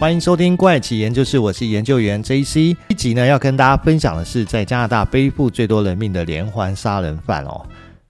欢迎收听怪奇研究室，我是研究员 JC。一集呢，要跟大家分享的是在加拿大背负最多人命的连环杀人犯哦。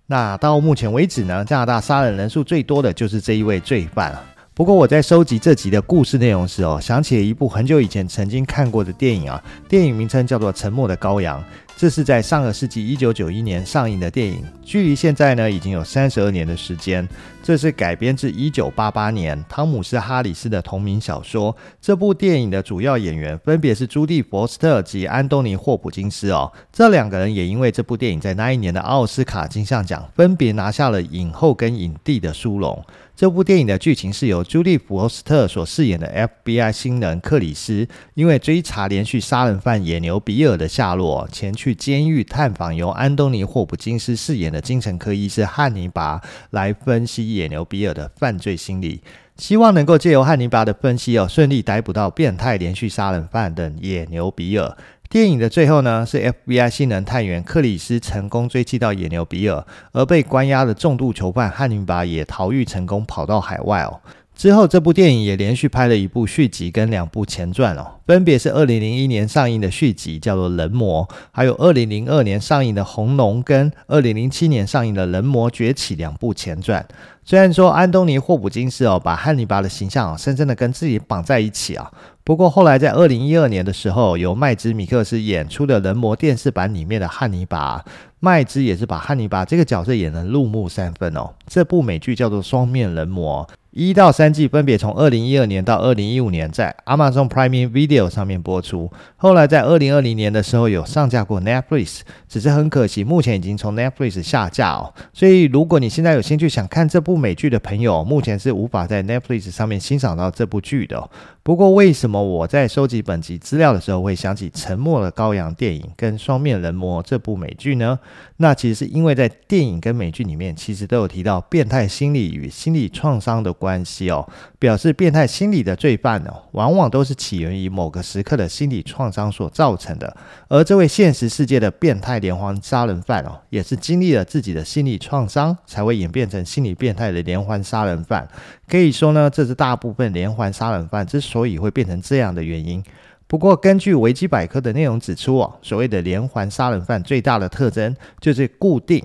那到目前为止呢，加拿大杀人人数最多的就是这一位罪犯了。不过我在收集这集的故事内容时哦，想起了一部很久以前曾经看过的电影啊，电影名称叫做《沉默的羔羊》。这是在上个世纪一九九一年上映的电影，距离现在呢已经有三十二年的时间。这是改编自一九八八年汤姆斯·哈里斯的同名小说。这部电影的主要演员分别是朱蒂·佛斯特及安东尼·霍普金斯哦，这两个人也因为这部电影在那一年的奥斯卡金像奖分别拿下了影后跟影帝的殊荣。这部电影的剧情是由朱蒂·佛斯特所饰演的 FBI 新人克里斯，因为追查连续杀人犯野牛比尔的下落，前去监狱探访由安东尼·霍普金斯饰演的精神科医师汉尼拔，来分析野牛比尔的犯罪心理，希望能够借由汉尼拔的分析哦，顺利逮捕到变态连续杀人犯的野牛比尔。电影的最后呢，是 FBI 新人探员克里斯成功追击到野牛比尔，而被关押的重度囚犯汉尼拔也逃狱成功，跑到海外哦。之后，这部电影也连续拍了一部续集跟两部前传哦，分别是二零零一年上映的续集叫做《人魔》，还有二零零二年上映的《红龙》跟二零零七年上映的《人魔崛起》两部前传。虽然说安东尼·霍普金斯哦，把汉尼拔的形象深深的跟自己绑在一起啊。不过后来在二零一二年的时候，由麦兹·米克斯演出的《人魔》电视版里面的汉尼拔，麦兹也是把汉尼拔这个角色演得入木三分哦。这部美剧叫做《双面人魔》。一到三季分别从二零一二年到二零一五年在 Amazon Prime Video 上面播出，后来在二零二零年的时候有上架过 Netflix，只是很可惜目前已经从 Netflix 下架哦。所以如果你现在有兴趣想看这部美剧的朋友，目前是无法在 Netflix 上面欣赏到这部剧的。不过为什么我在收集本集资料的时候会想起《沉默的羔羊》电影跟《双面人魔》这部美剧呢？那其实是因为在电影跟美剧里面，其实都有提到变态心理与心理创伤的关系哦，表示变态心理的罪犯哦，往往都是起源于某个时刻的心理创伤所造成的。而这位现实世界的变态连环杀人犯哦，也是经历了自己的心理创伤，才会演变成心理变态的连环杀人犯。可以说呢，这是大部分连环杀人犯之所以会变成这样的原因。不过，根据维基百科的内容指出哦，所谓的连环杀人犯最大的特征就是固定。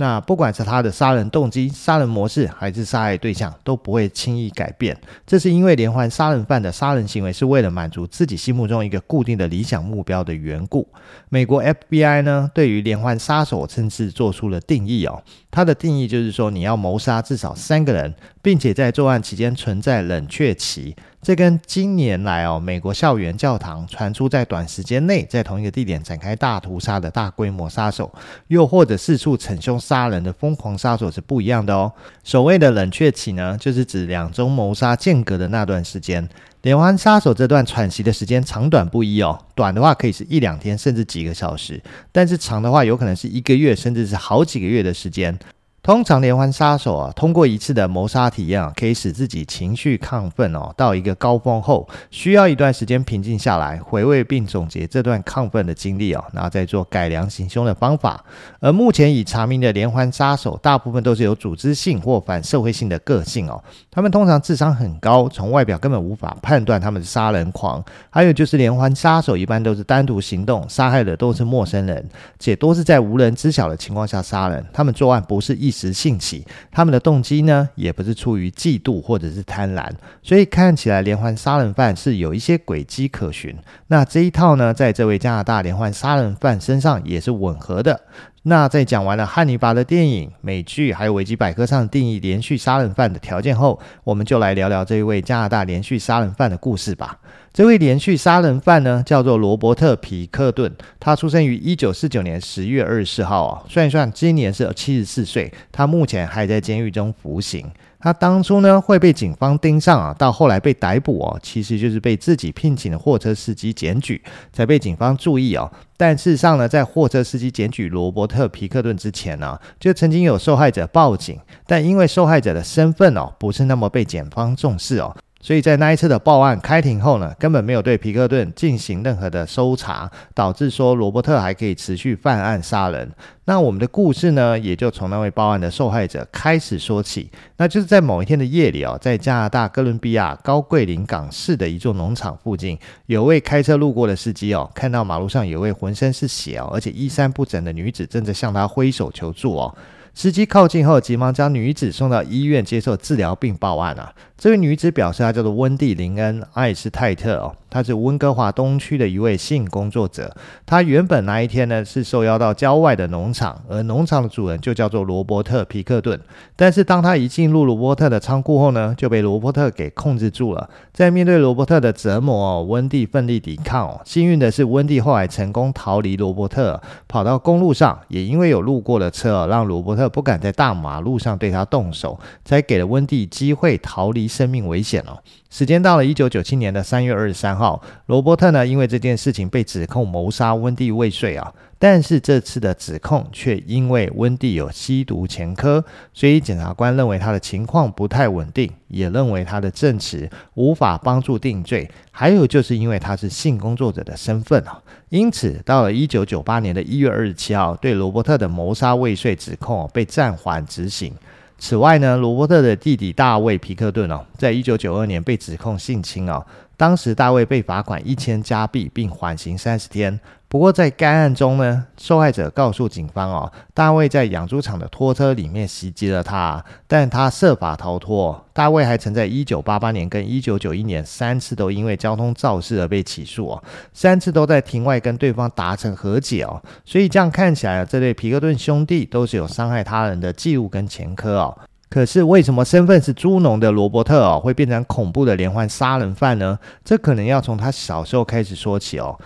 那不管是他的杀人动机、杀人模式，还是杀害对象，都不会轻易改变。这是因为连环杀人犯的杀人行为是为了满足自己心目中一个固定的理想目标的缘故。美国 FBI 呢，对于连环杀手甚至做出了定义哦。它的定义就是说，你要谋杀至少三个人，并且在作案期间存在冷却期。这跟近年来哦，美国校园教堂传出在短时间内在同一个地点展开大屠杀的大规模杀手，又或者四处逞凶杀人的疯狂杀手是不一样的哦。所谓的冷却期呢，就是指两宗谋杀间隔的那段时间。连环杀手这段喘息的时间长短不一哦，短的话可以是一两天，甚至几个小时；但是长的话，有可能是一个月，甚至是好几个月的时间。通常连环杀手啊，通过一次的谋杀体验啊，可以使自己情绪亢奋哦，到一个高峰后，需要一段时间平静下来，回味并总结这段亢奋的经历哦，然后再做改良行凶的方法。而目前已查明的连环杀手，大部分都是有组织性或反社会性的个性哦。他们通常智商很高，从外表根本无法判断他们是杀人狂。还有就是连环杀手一般都是单独行动，杀害的都是陌生人，且都是在无人知晓的情况下杀人。他们作案不是一一时兴起，他们的动机呢，也不是出于嫉妒或者是贪婪，所以看起来连环杀人犯是有一些轨迹可循。那这一套呢，在这位加拿大连环杀人犯身上也是吻合的。那在讲完了汉尼拔的电影、美剧，还有维基百科上定义连续杀人犯的条件后，我们就来聊聊这一位加拿大连续杀人犯的故事吧。这位连续杀人犯呢，叫做罗伯特·皮克顿，他出生于一九四九年十月二十四号啊，算一算，今年是七十四岁，他目前还在监狱中服刑。他当初呢会被警方盯上啊，到后来被逮捕哦，其实就是被自己聘请的货车司机检举，才被警方注意哦。但事实上呢，在货车司机检举罗伯特·皮克顿之前呢，就曾经有受害者报警，但因为受害者的身份哦不是那么被检方重视哦。所以在那一次的报案开庭后呢，根本没有对皮克顿进行任何的搜查，导致说罗伯特还可以持续犯案杀人。那我们的故事呢，也就从那位报案的受害者开始说起。那就是在某一天的夜里哦，在加拿大哥伦比亚高桂林港市的一座农场附近，有位开车路过的司机哦，看到马路上有位浑身是血哦，而且衣衫不整的女子正在向他挥手求助哦。司机靠近后，急忙将女子送到医院接受治疗并报案啊。这位女子表示，她叫做温蒂·林恩·艾斯泰特哦，她是温哥华东区的一位性工作者。她原本那一天呢是受邀到郊外的农场，而农场的主人就叫做罗伯特·皮克顿。但是当她一进入罗伯特的仓库后呢，就被罗伯特给控制住了。在面对罗伯特的折磨哦，温蒂奋力抵抗哦。幸运的是，温蒂后来成功逃离罗伯特，跑到公路上。也因为有路过的车哦，让罗伯特不敢在大马路上对他动手，才给了温蒂机会逃离。生命危险哦！时间到了一九九七年的三月二十三号，罗伯特呢，因为这件事情被指控谋杀温蒂未遂啊。但是这次的指控却因为温蒂有吸毒前科，所以检察官认为他的情况不太稳定，也认为他的证词无法帮助定罪。还有就是因为他是性工作者的身份啊，因此到了一九九八年的一月二十七号，对罗伯特的谋杀未遂指控被暂缓执行。此外呢，罗伯特的弟弟大卫·皮克顿哦，在一九九二年被指控性侵哦。当时大卫被罚款一千加币，并缓刑三十天。不过在该案中呢，受害者告诉警方哦，大卫在养猪场的拖车里面袭击了他，但他设法逃脱。大卫还曾在一九八八年跟一九九一年三次都因为交通肇事而被起诉哦，三次都在庭外跟对方达成和解哦。所以这样看起来，这对皮克顿兄弟都是有伤害他人的记录跟前科哦。可是为什么身份是猪农的罗伯特哦，会变成恐怖的连环杀人犯呢？这可能要从他小时候开始说起哦。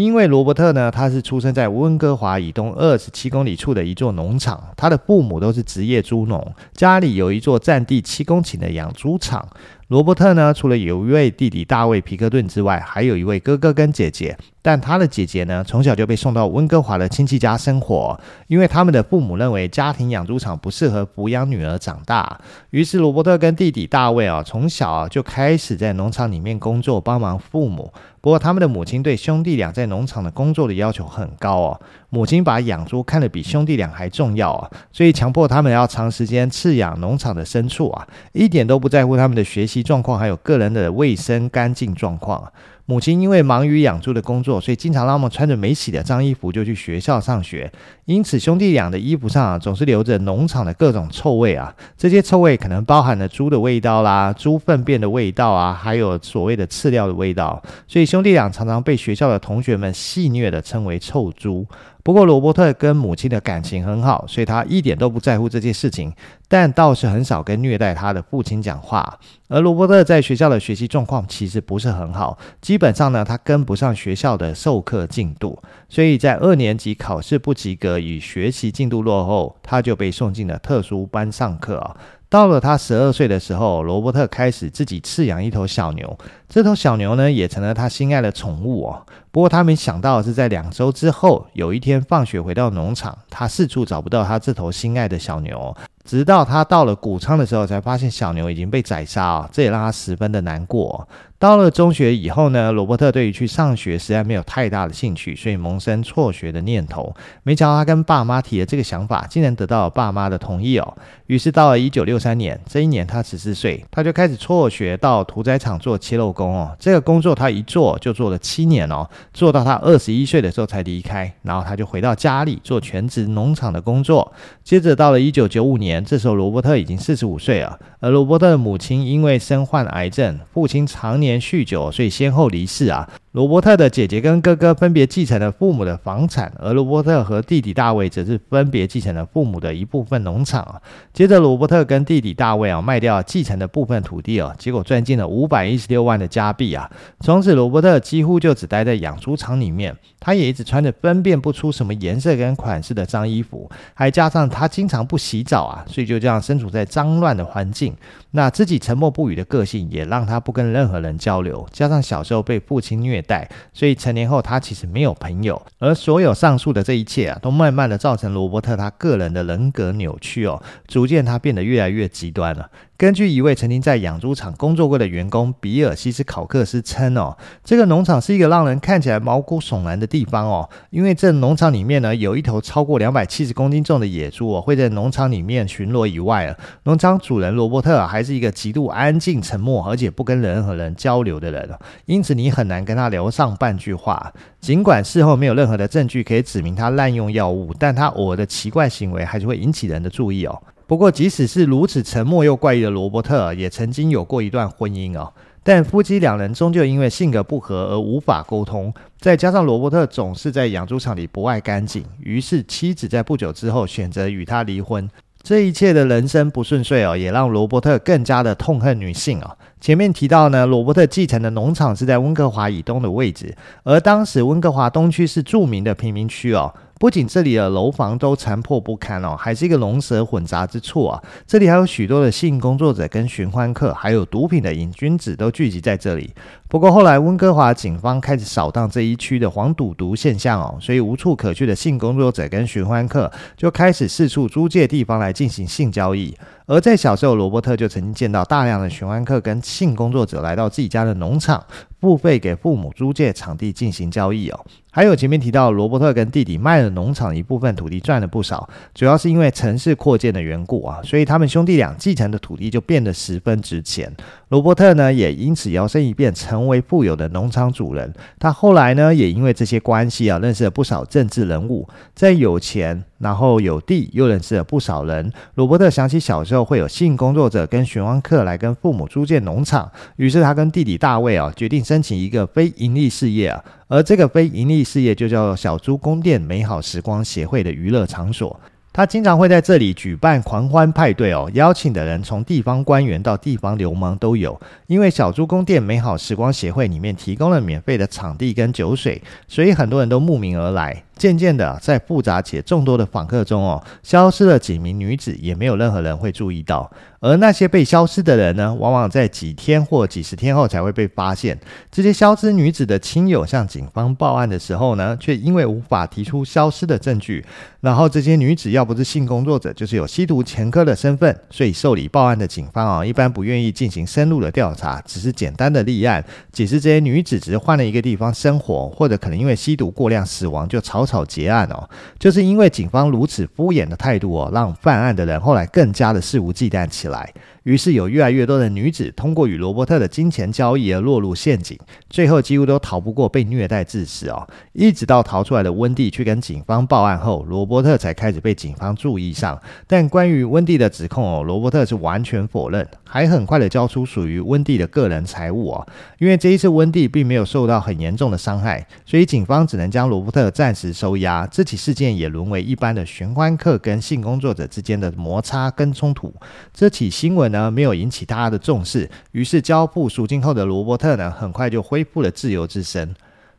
因为罗伯特呢，他是出生在温哥华以东二十七公里处的一座农场，他的父母都是职业猪农，家里有一座占地七公顷的养猪场。罗伯特呢，除了有一位弟弟大卫·皮克顿之外，还有一位哥哥跟姐姐。但他的姐姐呢，从小就被送到温哥华的亲戚家生活，因为他们的父母认为家庭养猪场不适合抚养女儿长大。于是罗伯特跟弟弟大卫啊，从小就开始在农场里面工作，帮忙父母。不过他们的母亲对兄弟俩在农场的工作的要求很高哦，母亲把养猪看得比兄弟俩还重要啊，所以强迫他们要长时间饲养农场的牲畜啊，一点都不在乎他们的学习状况，还有个人的卫生干净状况。母亲因为忙于养猪的工作，所以经常让他们穿着没洗的脏衣服就去学校上学。因此，兄弟俩的衣服上啊，总是留着农场的各种臭味啊。这些臭味可能包含了猪的味道啦、猪粪便的味道啊，还有所谓的饲料的味道。所以，兄弟俩常常被学校的同学们戏谑地称为“臭猪”。不过，罗伯特跟母亲的感情很好，所以他一点都不在乎这件事情，但倒是很少跟虐待他的父亲讲话。而罗伯特在学校的学习状况其实不是很好，基本上呢，他跟不上学校的授课进度，所以在二年级考试不及格与学习进度落后，他就被送进了特殊班上课啊。到了他十二岁的时候，罗伯特开始自己饲养一头小牛。这头小牛呢，也成了他心爱的宠物哦。不过他没想到的是，在两周之后，有一天放学回到农场，他四处找不到他这头心爱的小牛。直到他到了谷仓的时候，才发现小牛已经被宰杀！这也让他十分的难过。到了中学以后呢，罗伯特对于去上学实在没有太大的兴趣，所以萌生辍学的念头。没想到他跟爸妈提了这个想法，竟然得到了爸妈的同意哦。于是到了一九六三年，这一年他十四岁，他就开始辍学到屠宰场做切肉工哦。这个工作他一做就做了七年哦，做到他二十一岁的时候才离开。然后他就回到家里做全职农场的工作。接着到了一九九五年。这时候，罗伯特已经四十五岁了。而罗伯特的母亲因为身患癌症，父亲常年酗酒，所以先后离世啊。罗伯特的姐姐跟哥哥分别继承了父母的房产，而罗伯特和弟弟大卫则是分别继承了父母的一部分农场啊。接着，罗伯特跟弟弟大卫啊卖掉继承的部分土地哦，结果赚进了五百一十六万的加币啊。从此，罗伯特几乎就只待在养猪场里面，他也一直穿着分辨不出什么颜色跟款式的脏衣服，还加上他经常不洗澡啊，所以就这样身处在脏乱的环境。那自己沉默不语的个性也让他不跟任何人交流，加上小时候被父亲虐。代，所以成年后他其实没有朋友，而所有上述的这一切啊，都慢慢的造成罗伯特他个人的人格扭曲哦，逐渐他变得越来越极端了。根据一位曾经在养猪场工作过的员工比尔西斯考克斯称哦，这个农场是一个让人看起来毛骨悚然的地方哦，因为这农场里面呢有一头超过两百七十公斤重的野猪哦，会在农场里面巡逻以外啊，农场主人罗伯特还是一个极度安静、沉默，而且不跟任何人交流的人，因此你很难跟他聊上半句话。尽管事后没有任何的证据可以指明他滥用药物，但他偶尔的奇怪行为还是会引起人的注意哦。不过，即使是如此沉默又怪异的罗伯特，也曾经有过一段婚姻哦。但夫妻两人终究因为性格不合而无法沟通，再加上罗伯特总是在养猪场里不爱干净，于是妻子在不久之后选择与他离婚。这一切的人生不顺遂哦，也让罗伯特更加的痛恨女性哦。前面提到呢，罗伯特继承的农场是在温哥华以东的位置，而当时温哥华东区是著名的贫民区哦。不仅这里的楼房都残破不堪哦，还是一个龙蛇混杂之处啊！这里还有许多的性工作者跟寻欢客，还有毒品的瘾君子都聚集在这里。不过后来温哥华警方开始扫荡这一区的黄赌毒现象哦，所以无处可去的性工作者跟寻欢客就开始四处租借地方来进行性交易。而在小时候，罗伯特就曾经见到大量的寻欢客跟性工作者来到自己家的农场，付费给父母租借场地进行交易哦。还有前面提到，罗伯特跟弟弟卖了农场一部分土地，赚了不少，主要是因为城市扩建的缘故啊，所以他们兄弟俩继承的土地就变得十分值钱。罗伯特呢，也因此摇身一变成为富有的农场主人。他后来呢，也因为这些关系啊，认识了不少政治人物，在有钱，然后有地，又认识了不少人。罗伯特想起小时候会有性工作者跟寻欢客来跟父母租借农场，于是他跟弟弟大卫啊，决定申请一个非营利事业啊。而这个非营利事业就叫小猪宫殿美好时光协会的娱乐场所，他经常会在这里举办狂欢派对哦，邀请的人从地方官员到地方流氓都有。因为小猪宫殿美好时光协会里面提供了免费的场地跟酒水，所以很多人都慕名而来。渐渐的，在复杂且众多的访客中哦，消失了几名女子，也没有任何人会注意到。而那些被消失的人呢，往往在几天或几十天后才会被发现。这些消失女子的亲友向警方报案的时候呢，却因为无法提出消失的证据。然后这些女子要不是性工作者，就是有吸毒前科的身份，所以受理报案的警方啊，一般不愿意进行深入的调查，只是简单的立案，解释这些女子只是换了一个地方生活，或者可能因为吸毒过量死亡，就草结案哦。就是因为警方如此敷衍的态度哦，让犯案的人后来更加的肆无忌惮起。来，于是有越来越多的女子通过与罗伯特的金钱交易而落入陷阱，最后几乎都逃不过被虐待致死哦。一直到逃出来的温蒂去跟警方报案后，罗伯特才开始被警方注意上。但关于温蒂的指控哦，罗伯特是完全否认，还很快的交出属于温蒂的个人财物哦。因为这一次温蒂并没有受到很严重的伤害，所以警方只能将罗伯特暂时收押。这起事件也沦为一般的寻欢客跟性工作者之间的摩擦跟冲突。这起新闻呢，没有引起大家的重视，于是交付赎金后的罗伯特呢，很快就恢复了自由之身。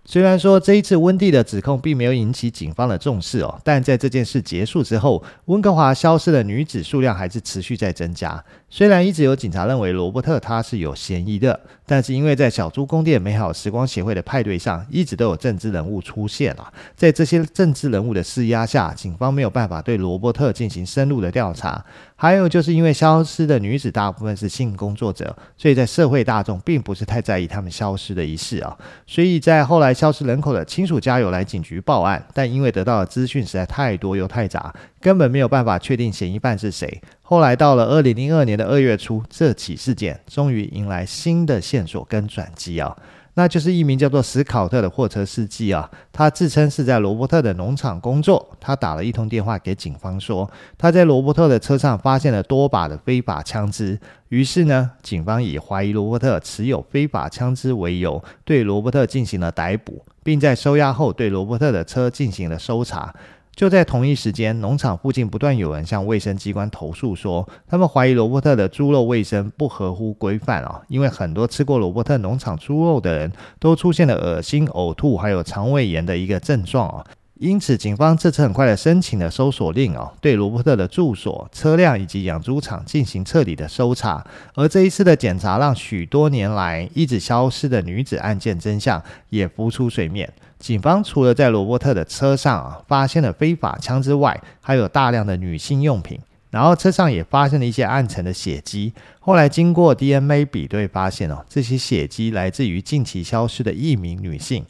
虽然说这一次温蒂的指控并没有引起警方的重视哦，但在这件事结束之后，温哥华消失的女子数量还是持续在增加。虽然一直有警察认为罗伯特他是有嫌疑的，但是因为在小猪宫殿美好时光协会的派对上，一直都有政治人物出现啊，在这些政治人物的施压下，警方没有办法对罗伯特进行深入的调查。还有就是因为消失的女子大部分是性工作者，所以在社会大众并不是太在意他们消失的一事啊，所以在后来。消失人口的亲属家有来警局报案，但因为得到的资讯实在太多又太杂，根本没有办法确定嫌疑犯是谁。后来到了二零零二年的二月初，这起事件终于迎来新的线索跟转机啊。那就是一名叫做史考特的货车司机啊，他自称是在罗伯特的农场工作。他打了一通电话给警方，说他在罗伯特的车上发现了多把的非法枪支。于是呢，警方以怀疑罗伯特持有非法枪支为由，对罗伯特进行了逮捕，并在收押后对罗伯特的车进行了搜查。就在同一时间，农场附近不断有人向卫生机关投诉说，他们怀疑罗伯特的猪肉卫生不合乎规范啊，因为很多吃过罗伯特农场猪肉的人都出现了恶心、呕吐，还有肠胃炎的一个症状啊。因此，警方这次很快的申请了搜索令哦，对罗伯特的住所、车辆以及养猪场进行彻底的搜查。而这一次的检查，让许多年来一直消失的女子案件真相也浮出水面。警方除了在罗伯特的车上啊发现了非法枪之外，还有大量的女性用品。然后车上也发现了一些暗沉的血迹。后来经过 DNA 比对，发现哦，这些血迹来自于近期消失的一名女性。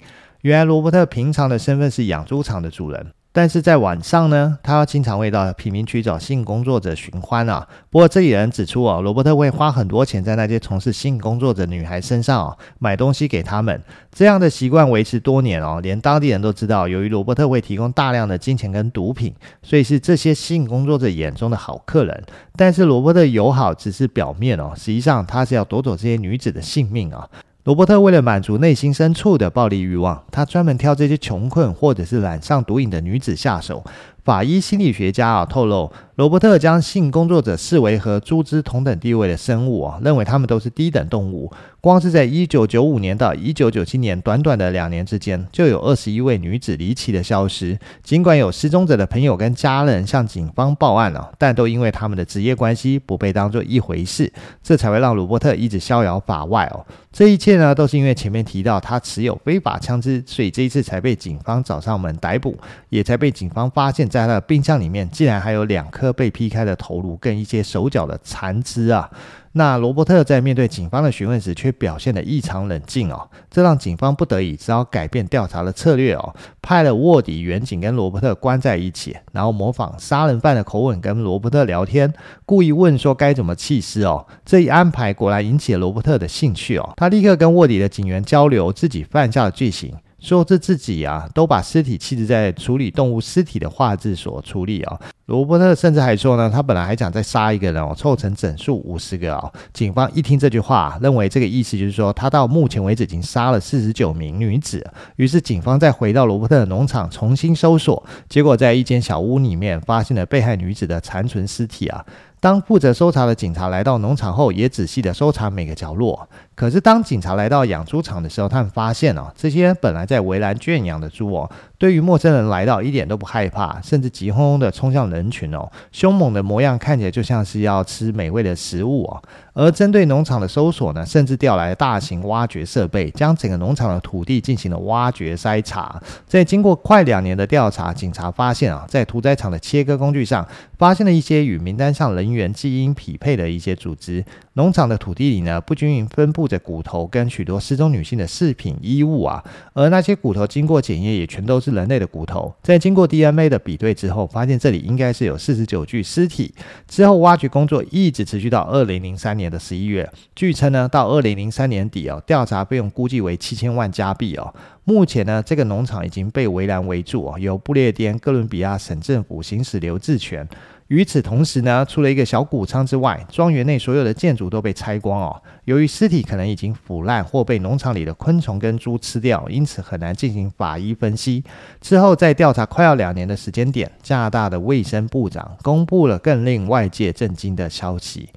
原来罗伯特平常的身份是养猪场的主人。但是在晚上呢，他要经常会到贫民区找性工作者寻欢啊。不过这里人指出哦，罗伯特会花很多钱在那些从事性工作者女孩身上哦，买东西给他们。这样的习惯维持多年哦，连当地人都知道，由于罗伯特会提供大量的金钱跟毒品，所以是这些性工作者眼中的好客人。但是罗伯特友好只是表面哦，实际上他是要夺走这些女子的性命啊。罗伯特为了满足内心深处的暴力欲望，他专门挑这些穷困或者是染上毒瘾的女子下手。法医心理学家啊透露，罗伯特将性工作者视为和猪只同等地位的生物啊，认为他们都是低等动物。光是在一九九五年到一九九七年短短的两年之间，就有二十一位女子离奇的消失。尽管有失踪者的朋友跟家人向警方报案了，但都因为他们的职业关系不被当作一回事，这才会让鲁伯特一直逍遥法外哦。这一切呢，都是因为前面提到他持有非法枪支，所以这一次才被警方找上门逮捕，也才被警方发现。在他的冰箱里面，竟然还有两颗被劈开的头颅跟一些手脚的残肢啊！那罗伯特在面对警方的询问时，却表现得异常冷静哦，这让警方不得已只好改变调查的策略哦，派了卧底员警跟罗伯特关在一起，然后模仿杀人犯的口吻跟罗伯特聊天，故意问说该怎么弃尸哦。这一安排果然引起了罗伯特的兴趣哦，他立刻跟卧底的警员交流自己犯下的罪行。说这自己啊，都把尸体弃置在处理动物尸体的画质所处理啊。罗伯特甚至还说呢，他本来还想再杀一个人哦，凑成整数五十个啊。警方一听这句话，认为这个意思就是说，他到目前为止已经杀了四十九名女子。于是警方再回到罗伯特的农场重新搜索，结果在一间小屋里面发现了被害女子的残存尸体啊。当负责搜查的警察来到农场后，也仔细地搜查每个角落。可是当警察来到养猪场的时候，他们发现哦，这些本来在围栏圈养的猪哦，对于陌生人来到一点都不害怕，甚至急哄哄地冲向人群哦，凶猛的模样看起来就像是要吃美味的食物哦。而针对农场的搜索呢，甚至调来大型挖掘设备，将整个农场的土地进行了挖掘筛查。在经过快两年的调查，警察发现啊，在屠宰场的切割工具上，发现了一些与名单上人员基因匹配的一些组织。农场的土地里呢，不均匀分布着骨头跟许多失踪女性的饰品衣物啊，而那些骨头经过检验也全都是人类的骨头。在经过 DNA 的比对之后，发现这里应该是有四十九具尸体。之后挖掘工作一直持续到二零零三年的十一月，据称呢，到二零零三年底哦，调查费用估计为七千万加币哦。目前呢，这个农场已经被围栏围住哦，由不列颠哥伦比亚省政府行使留置权。与此同时呢，除了一个小谷仓之外，庄园内所有的建筑都被拆光哦。由于尸体可能已经腐烂或被农场里的昆虫跟猪吃掉，因此很难进行法医分析。之后在调查快要两年的时间点，加拿大的卫生部长公布了更令外界震惊的消息，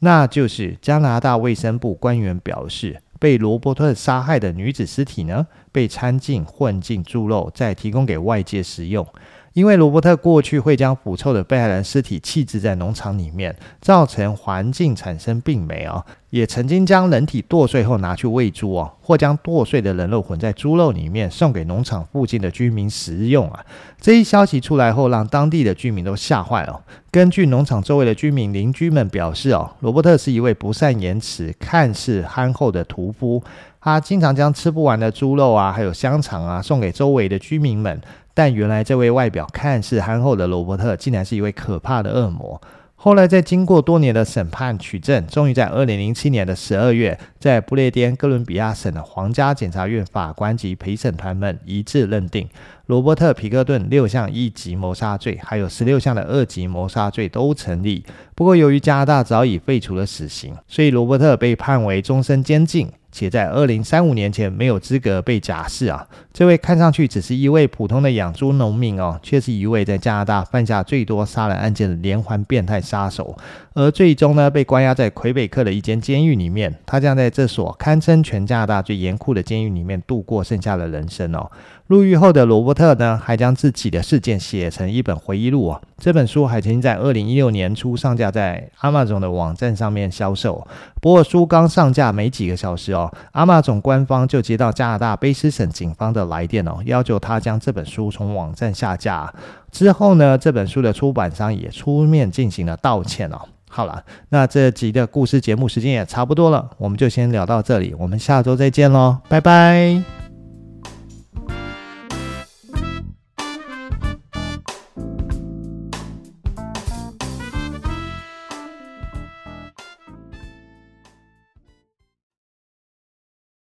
那就是加拿大卫生部官员表示，被罗伯特杀害的女子尸体呢，被掺进混进猪肉，再提供给外界食用。因为罗伯特过去会将腐臭的被害人尸体弃置在农场里面，造成环境产生病媒哦，也曾经将人体剁碎后拿去喂猪哦，或将剁碎的人肉混在猪肉里面送给农场附近的居民食用啊。这一消息出来后，让当地的居民都吓坏了。根据农场周围的居民邻居们表示哦，罗伯特是一位不善言辞、看似憨厚的屠夫，他经常将吃不完的猪肉啊，还有香肠啊送给周围的居民们。但原来这位外表看似憨厚的罗伯特，竟然是一位可怕的恶魔。后来在经过多年的审判取证，终于在二零零七年的十二月，在不列颠哥伦比亚省的皇家检察院法官及陪审团们一致认定，罗伯特·皮克顿六项一级谋杀罪，还有十六项的二级谋杀罪都成立。不过，由于加拿大早已废除了死刑，所以罗伯特被判为终身监禁。且在二零三五年前没有资格被假释啊！这位看上去只是一位普通的养猪农民哦，却是一位在加拿大犯下最多杀人案件的连环变态杀手，而最终呢，被关押在魁北克的一间监狱里面。他将在这所堪称全加拿大最严酷的监狱里面度过剩下的人生哦。入狱后的罗伯特呢，还将自己的事件写成一本回忆录啊。这本书还曾经在二零一六年初上架在 Amazon 的网站上面销售。不过书刚上架没几个小时哦，Amazon 官方就接到加拿大卑诗省警方的来电哦，要求他将这本书从网站下架。之后呢，这本书的出版商也出面进行了道歉哦。好了，那这集的故事节目时间也差不多了，我们就先聊到这里，我们下周再见喽，拜拜。